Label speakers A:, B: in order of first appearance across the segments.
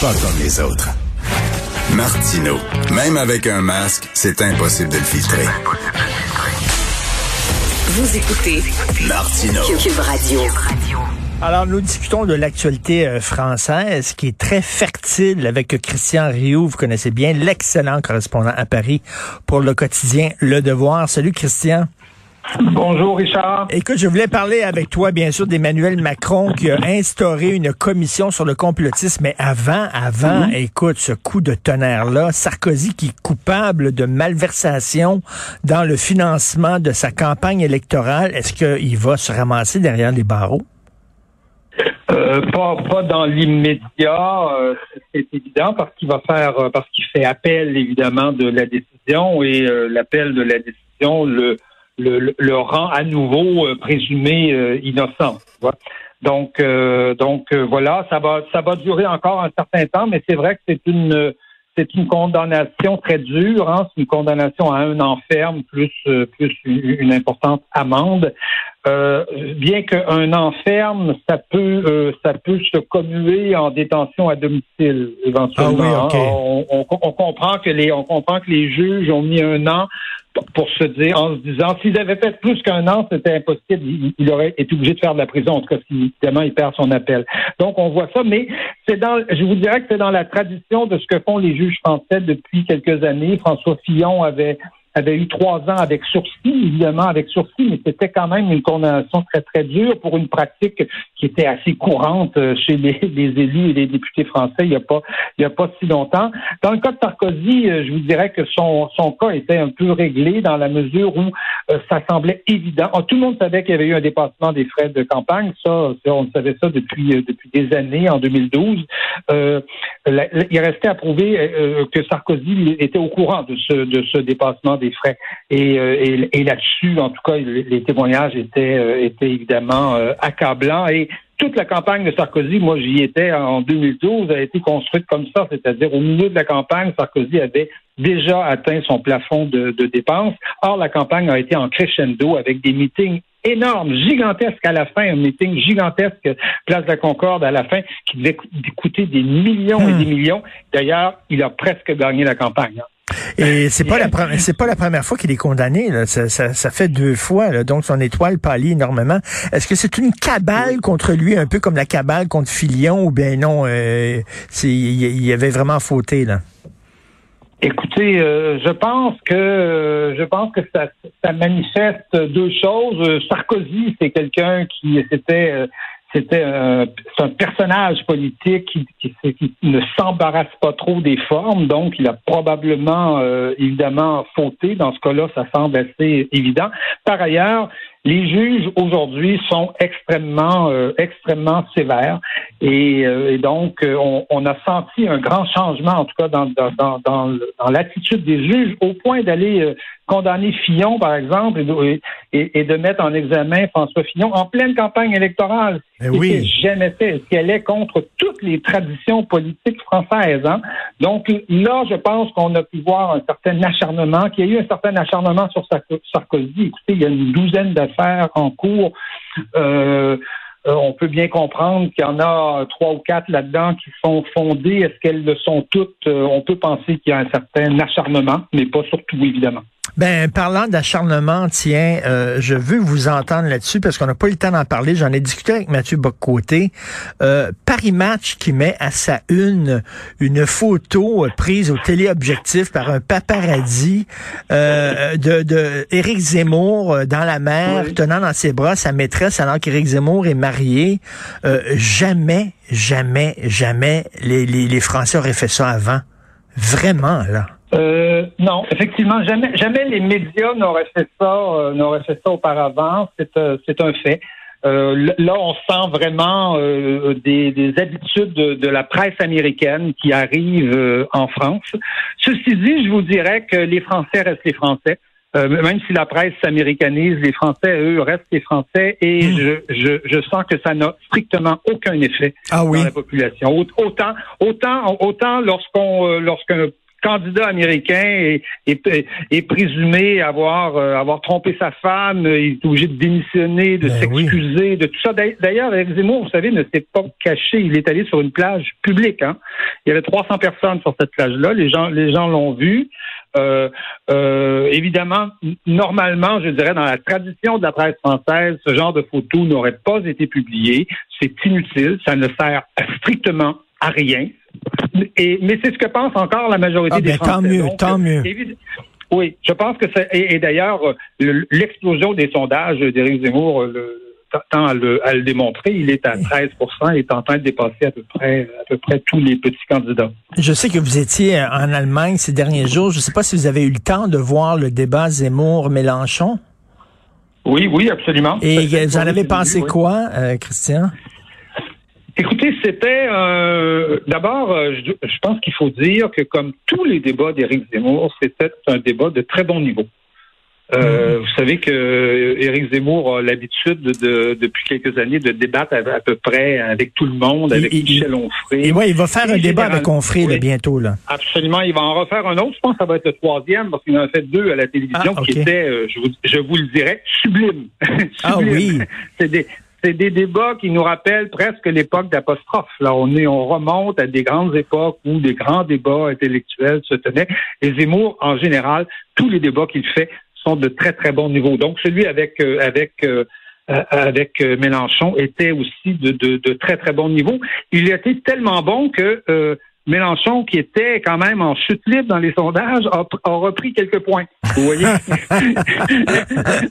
A: Pas comme les autres. Martino. Même avec un masque, c'est impossible de le filtrer.
B: Vous écoutez
A: Martino.
B: Cube Radio.
C: Alors, nous discutons de l'actualité euh, française qui est très fertile avec Christian Rioux. Vous connaissez bien l'excellent correspondant à Paris pour le quotidien Le Devoir. Salut Christian.
D: Bonjour Richard.
C: Écoute, je voulais parler avec toi, bien sûr, d'Emmanuel Macron qui a instauré une commission sur le complotisme. Mais avant, avant, écoute, ce coup de tonnerre-là, Sarkozy qui est coupable de malversation dans le financement de sa campagne électorale, est-ce qu'il va se ramasser derrière les barreaux?
D: Euh, pas, pas dans l'immédiat, euh, c'est évident parce qu'il va faire euh, parce qu'il fait appel évidemment de la décision et l'appel de la décision le, le, le rend à nouveau euh, présumé euh, innocent. tu vois. Donc donc voilà, ça va ça va durer encore un certain temps, mais c'est vrai que c'est une c'est une condamnation très dure, hein, c'est une condamnation à un an ferme plus plus une, importante amende. Euh, bien qu'un an ferme, ça peut euh, ça peut se commuer en détention à domicile éventuellement.
C: Ah oui,
D: hein. on, on- on comprend que les on comprend que les juges ont mis un an pour- se dire en se disant s'ils avaient fait plus qu'un an, c'était impossible. Il, aurait été obligé de faire de la prison. En tout cas, évidemment il perd son appel. Donc on voit ça, mais c'est dans je vous dirais que c'est dans la tradition de ce que font les juges français depuis quelques années. François Fillon avait avait eu trois ans avec sursis, évidemment avec sursis, mais c'était quand même une condamnation très, très dure pour une pratique qui était assez courante euh, chez les, élus et les députés français il n'y a pas a pas si longtemps. Dans le cas de Sarkozy, euh, je vous dirais que son, son cas était un peu réglé dans la mesure où euh, ça semblait évident. Oh, tout le monde savait qu'il y avait eu un dépassement des frais de campagne, ça, on savait ça depuis, depuis des années, en 2012. Euh, la- la- il restait à prouver que Sarkozy était au courant de ce, de ce dépassement des frais. Et, euh, et, et là-dessus, en tout cas, les, les témoignages étaient, euh, étaient évidemment euh, accablants. Et toute la campagne de Sarkozy, moi j'y étais en 2012, a été construite comme ça, c'est-à-dire au milieu de la campagne, Sarkozy avait déjà atteint son plafond de, de dépenses. Or, la campagne a été en crescendo avec des meetings énormes, gigantesques à la fin, un meeting gigantesque, place de la Concorde à la fin, qui devait coûter des millions et
C: Hmm.
D: des millions. D'ailleurs, il a presque gagné la campagne.
C: Et c'est pas la c'est pas la première fois qu'il est condamné. Là. Ça, ça, ça fait deux fois. Là. Donc son étoile pâlit énormément. Est-ce que c'est une cabale contre lui, un peu comme la cabale contre Filion, ou bien non euh, il y avait vraiment fauté là?
D: Écoutez, euh, je pense que euh, je pense que ça, ça manifeste deux choses. Sarkozy, c'est quelqu'un qui c'était euh, un, personnage politique qui ne s'embarrasse pas trop des formes, donc il a probablement euh, évidemment fauté. Dans ce cas-là, ça semble assez évident. Par ailleurs, les juges aujourd'hui sont extrêmement euh, extrêmement sévères et, euh, et donc euh, on, on a senti un grand changement en tout cas dans dans dans, dans, l'attitude des juges au point d'aller euh, condamner Fillon par exemple et de, et- et de mettre en examen François Fillon en pleine campagne électorale. Ce qui
C: oui.
D: jamais fait, ce qui allait contre toutes les traditions politiques françaises. Hein? Donc là, je pense qu'on a pu voir un certain acharnement, qu'il y a eu un certain acharnement sur Sarko- Sarkozy. Écoutez, il y a une douzaine d'affaires en cours. Euh, euh, on peut bien comprendre qu'il y en a trois ou quatre là-dedans qui sont fondées. Est-ce qu'elles le sont toutes? Euh, on peut penser qu'il y a un certain acharnement, mais pas surtout, évidemment.
C: Ben, parlant d'acharnement, tiens, euh, je veux vous entendre là-dessus parce qu'on n'a pas eu le temps d'en parler. J'en ai discuté avec Mathieu Boccoté. Euh, Paris Match qui met à sa une une photo euh, prise au téléobjectif par un paparazzi euh, de, de Éric Zemmour euh, dans la mer,
D: Oui.
C: tenant dans ses bras sa maîtresse alors qu'Éric Zemmour est marié. Euh, jamais, jamais, jamais les, les, les Français auraient fait ça avant. Vraiment, là.
D: Euh, non, effectivement, jamais, jamais les médias n'auraient fait ça, euh, n'auraient fait ça auparavant. C'est, euh, c'est un fait. Euh, là, on sent vraiment euh, des, des habitudes de, de la presse américaine qui arrivent euh, en France. Ceci dit, je vous dirais que les Français restent les Français. Euh, même si la presse s'américanise, les Français, eux, restent les Français et
C: Mm.
D: je, je, je sens que ça n'a strictement aucun effet
C: Ah oui.
D: dans la population. Au- Autant, autant, autant lorsqu'on, euh, lorsqu'un candidat américain est, présumé avoir euh, avoir trompé sa femme, il est obligé de démissionner, de ben s'excuser, de tout ça. D'ailleurs, Eric Zemmour, vous savez, ne s'est pas caché. Il est allé sur une plage publique. Hein. Il y avait 300 personnes sur cette plage-là. Les gens les gens l'ont vu. Euh, euh, évidemment, normalement, je dirais, dans la tradition de la presse française, ce genre de photos n'aurait pas été publié. C'est inutile, ça ne sert strictement à rien. Et, mais c'est ce que pense encore la majorité ah, des ben, Français.
C: Tant mieux, tant mieux.
D: Oui, je pense que c'est. Et, d'ailleurs, l'explosion des sondages d'Éric Zemmour le, tend à le, à le, démontrer. Il est à 13% et est en train de dépasser à peu près à peu près tous les petits candidats.
C: Je sais que vous étiez en Allemagne ces derniers jours. Je ne sais pas si vous avez eu le temps de voir le débat Zemmour-Mélenchon.
D: Oui, oui, absolument.
C: Et vous en avez pensé quoi, euh, Christian?
D: Écoutez, c'était euh, d'abord, euh, je, pense qu'il faut dire que comme tous les débats d'Éric Zemmour, c'était un débat de très bon niveau. Euh, mm. Vous savez que Éric Zemmour a l'habitude de, depuis quelques années de débattre à, peu près avec tout le monde, avec Michel Onfray.
C: Et ouais, il va faire un débat avec Onfray bientôt là.
D: Absolument, il va en refaire un autre. Je pense que ça va être le troisième parce qu'il en a fait deux à la télévision ah, qui étaient, je vous, je vous le dirais, sublimes.
C: Ah oui.
D: C'est des c'est des débats qui nous rappellent presque l'époque d'apostrophe. Là, on est, on remonte à des grandes époques où des grands débats intellectuels se tenaient. Et Zemmour, en général, tous les débats qu'il fait sont de très très bon niveau. Donc celui avec euh, avec euh, euh, avec Mélenchon était aussi de, de, de, très très bon niveau. Il a été tellement bon que Mélenchon, qui était quand même en chute libre dans les sondages, a, repris quelques points. Vous voyez?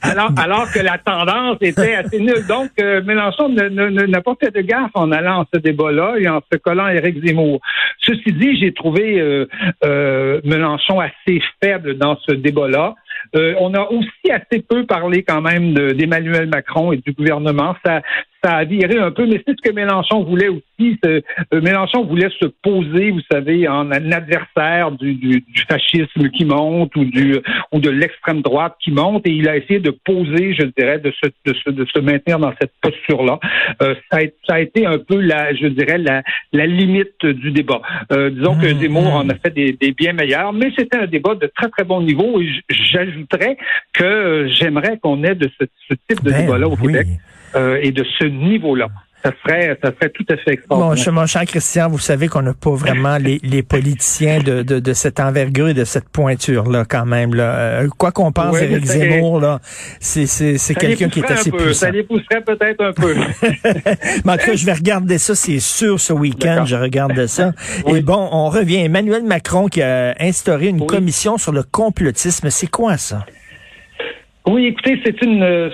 D: alors, que la tendance était assez nulle. Donc, euh, Mélenchon n'a pas fait de gaffe en allant à ce débat-là et en se collant à Éric Zemmour. Ceci dit, j'ai trouvé euh, euh, Mélenchon assez faible dans ce débat-là. on a aussi assez peu parlé quand même d'Emmanuel Macron et du gouvernement. Ça, ça a viré un peu, mais c'est ce que Mélenchon voulait aussi. Euh, Mélenchon voulait se poser, vous savez, en un adversaire du, du, fascisme qui monte ou du ou de l'extrême droite qui monte, et il a essayé de poser, je dirais, de se de se, de se maintenir dans cette posture-là. Euh, ça, a, ça, a, été un peu la, je dirais, la, la limite du débat. Euh, disons que mmh, Zemmour en a mmh. fait des, des bien meilleurs, mais c'était un débat de très très bon niveau, et j'ajouterais que j'aimerais qu'on ait de ce, ce type de ben débat-là au Québec. Euh, et de ce niveau-là. Ça serait, ça serait tout à fait extraordinaire.
C: Bon, mon cher Christian, vous savez qu'on n'a pas vraiment les, les politiciens de, de, de, cette envergure et de cette pointure-là, quand même. Là. Euh, quoi qu'on pense d'Éric Zemmour, là, c'est, c'est, c'est quelqu'un qui est assez puissant.
D: Ça les pousserait peut-être un peu.
C: Mais en tout cas, je vais regarder ça, c'est sûr, ce week-end, je regarde ça. Et bon, on revient. Emmanuel Macron qui a instauré une commission sur le complotisme. C'est quoi ça?
D: Oui, écoutez, c'est une. Euh,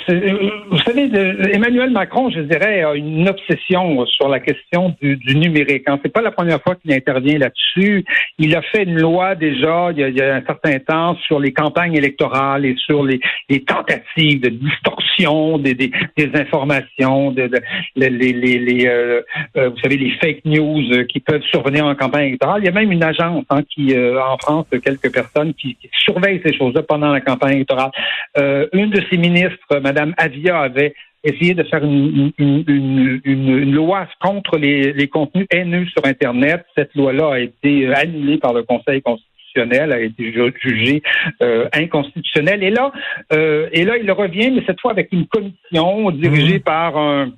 D: vous savez, Emmanuel Macron, je dirais, a une obsession sur la question du, numérique. Hein. C'est pas la première fois qu'il intervient là-dessus. Il a fait une loi déjà il y, a, un certain temps sur les campagnes électorales et sur les, tentatives de distorsion des, des, informations, de, les, les, euh, euh, vous savez, les fake news qui peuvent survenir en campagne électorale. Il y a même une agence hein, qui, en France, quelques personnes qui, qui surveillent ces choses-là pendant la campagne électorale. Euh, une de ses ministres, Mme Avia, avait essayé de faire une, loi contre les, contenus haineux sur Internet. Cette loi-là a été euh, annulée par le Conseil constitutionnel, a été jugée euh, inconstitutionnelle. Et là, et là, il revient, mais cette fois avec une commission dirigée mmh. par un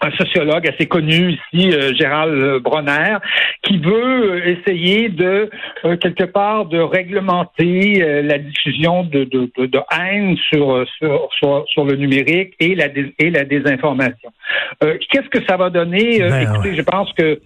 D: un sociologue assez connu ici, euh, Gérald Bronner, qui veut euh, essayer de euh, quelque part de réglementer la diffusion de, de, de, haine sur, sur, sur, le numérique et la, et la désinformation. Qu'est-ce que ça va donner? Ben Écoutez, je pense que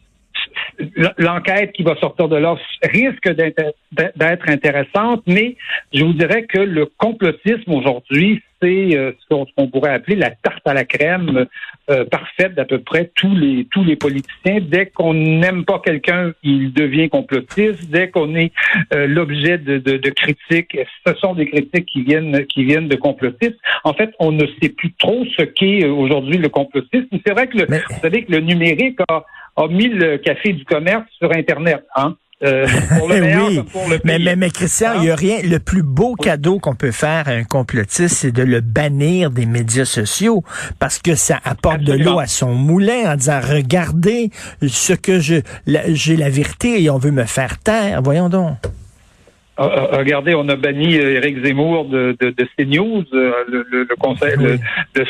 D: l'enquête qui va sortir de là risque d'être intéressante, mais je vous dirais que le complotisme aujourd'hui, c'est euh, ce qu'on pourrait appeler la tarte à la crème euh, parfaite d'à peu près tous les tous les politiciens. Dès qu'on n'aime pas quelqu'un, il devient complotiste. Dès qu'on est euh, l'objet de, de, critiques, ce sont des critiques qui viennent qui viennent de complotistes. En fait, on ne sait plus trop ce qu'est aujourd'hui le complotisme. C'est vrai que le, vous savez que le numérique a a mis le café du commerce sur Internet. Hein? Euh, pour le
C: oui, pour le mais, mais, mais, Christian, il n'y a rien. Le plus beau cadeau qu'on peut faire à un complotiste, c'est de le bannir des médias sociaux parce que ça apporte de l'eau à son moulin en disant regardez ce que je, j'ai la vérité et on veut me faire taire. Voyons donc.
D: Regardez, on a banni Éric Zemmour de, de, de CNews, le, le, conseil, le,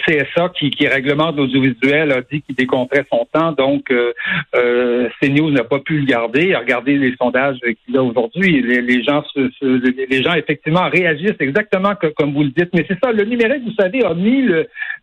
D: CSA qui, qui réglemente l'audiovisuel a dit qu'il décompterait son temps, donc euh, CNews n'a pas pu le garder. Regardez les sondages qu'il a aujourd'hui. Les, les, gens, se, les gens effectivement réagissent exactement comme vous le dites. Mais c'est ça, le numérique, vous savez, a mis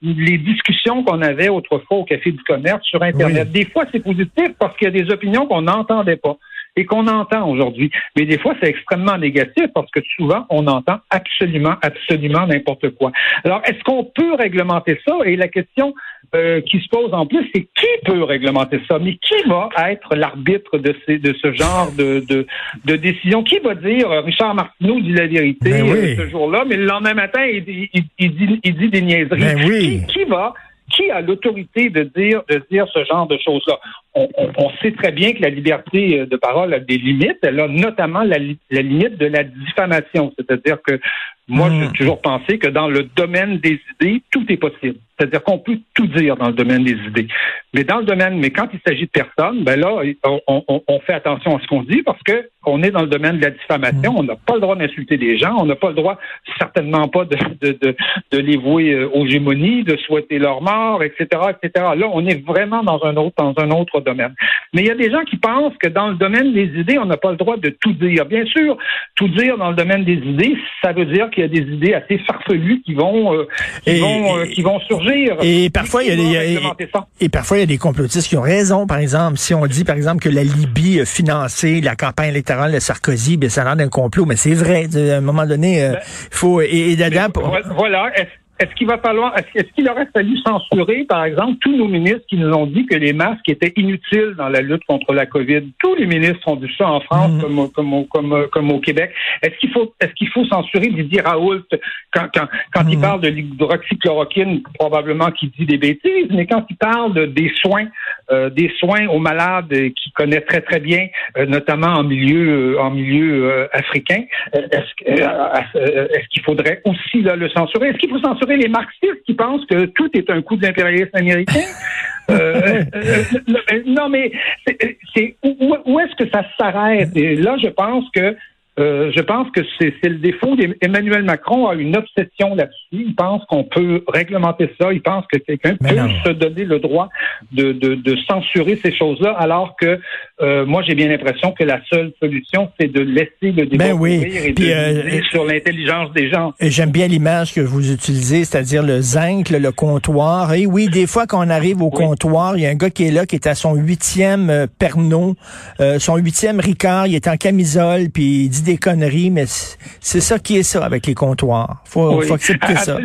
D: les discussions qu'on avait autrefois au Café du Commerce sur Internet. Des fois, c'est positif parce qu'il y a des opinions qu'on n'entendait pas et qu'on entend aujourd'hui. Mais des fois, c'est extrêmement négatif parce que souvent, on entend absolument, absolument n'importe quoi. Alors, est-ce qu'on peut réglementer ça? Et la question euh, qui se pose en plus, c'est qui peut réglementer ça? Mais qui va être l'arbitre de, ces, de ce genre de, de, de décision? Qui va dire, euh, Richard Martineau dit la vérité
C: ben
D: euh, ce jour-là, mais le lendemain matin, il, dit, il dit des niaiseries.
C: Ben oui.
D: qui, qui va qui a l'autorité de dire de dire ce genre de choses-là? On, on, sait très bien que la liberté de parole a des limites. Elle a notamment la, la limite de la diffamation, c'est-à-dire que moi, j'ai hmm. toujours pensé que dans le domaine des idées, tout est possible. C'est-à-dire qu'on peut tout dire dans le domaine des idées. Mais dans le domaine, mais quand il s'agit de personnes, ben là, on, on, on fait attention à ce qu'on dit parce que on est dans le domaine de la diffamation. Hmm. On n'a pas le droit d'insulter des gens. On n'a pas le droit, certainement pas, de, de, de, de les vouer euh, aux gémonies, de souhaiter leur mort, etc., etc. Là, on est vraiment dans un autre, dans un autre domaine. Mais il y a des gens qui pensent que dans le domaine des idées, on n'a pas le droit de tout dire. Bien sûr, tout dire dans le domaine des idées, ça veut dire qu'il y a des idées assez farfelues qui vont, euh, qui, vont euh, qui vont surgir.
C: Et parfois, il y a des, et, parfois, il y a des complotistes qui ont raison. Par exemple, si on dit, par exemple, que la Libye a financé la campagne électorale de Sarkozy, bien, ça a l'air d'un complot, mais c'est vrai. À un moment donné, euh, ben, il faut, et, et
D: Voilà. Est-ce qu'il va falloir, est-ce qu'il aurait fallu censurer, par exemple, tous nos ministres qui nous ont dit que les masques étaient inutiles dans la lutte contre la COVID? Tous les ministres ont dit ça en France mhm. comme, comme, comme, comme, au Québec. Est-ce qu'il faut, est-ce qu'il faut censurer Didier Raoult quand, quand, quand il mhm. parle de l'hydroxychloroquine, probablement qu'il dit des bêtises, mais quand il parle de, des soins, euh, des soins aux malades qu'il connaît très très bien, euh, notamment en milieu, euh, en milieu africain, est-ce, est-ce qu'il faudrait aussi là, le censurer? Est-ce qu'il faut censurer les marxistes qui pensent que tout est un coup de l'impérialisme américain. Euh, euh, euh, non, mais c'est où, est-ce que ça s'arrête? Et là, je pense que euh, je pense que c'est le défaut d'Emmanuel Macron a une obsession là-dessus. Il pense qu'on peut réglementer ça. Il pense que quelqu'un peut se donner le droit de, de, de censurer ces choses-là, alors que euh, moi j'ai bien l'impression que la seule solution c'est de laisser le débat
C: ben oui.
D: et de euh, sur l'intelligence des gens.
C: J'aime bien l'image que vous utilisez, c'est-à-dire le zinc, le, comptoir. Et oui, des fois quand on arrive au comptoir, il y a un gars qui est là, qui est à son huitième euh, Pernod, son huitième Ricard, il est en camisole, puis il dit des conneries, mais c'est ça qui est ça avec les comptoirs. Faut, faut accepter ça.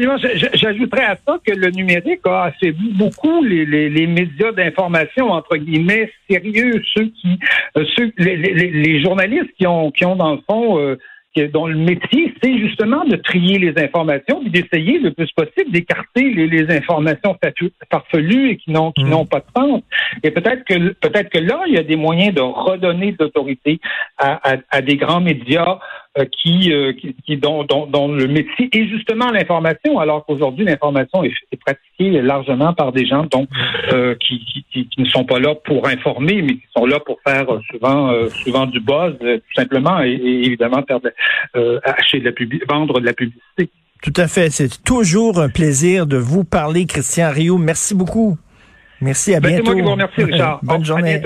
D: J'ajouterais à ça que le numérique a affaibli beaucoup les, les, les médias d'information, entre guillemets, sérieux, ceux qui, euh, ceux, les, les, les, journalistes qui ont, qui ont dans le fond, euh, dont le métier, c'est justement de trier les informations, et d'essayer le plus possible d'écarter les, les, informations farfelues et qui n'ont qui mmh. n'ont pas de sens. Et peut-être que peut-être que là, il y a des moyens de redonner de l'autorité à, à, à, des grands médias qui, euh, qui, qui dont, dont, dont, le métier est justement l'information, alors qu'aujourd'hui l'information est, est, pratiquée largement par des gens donc euh, qui, qui, qui, ne sont pas là pour informer, mais qui sont là pour faire souvent souvent du buzz tout simplement et, évidemment faire de, acheter de la vendre de la publicité.
C: Tout à fait. C'est toujours un plaisir de vous parler, Christian Rio. Merci beaucoup. Merci, à
D: ben,
C: bientôt.
D: C'est moi qui vous remercie, Richard.
C: Bonne journée.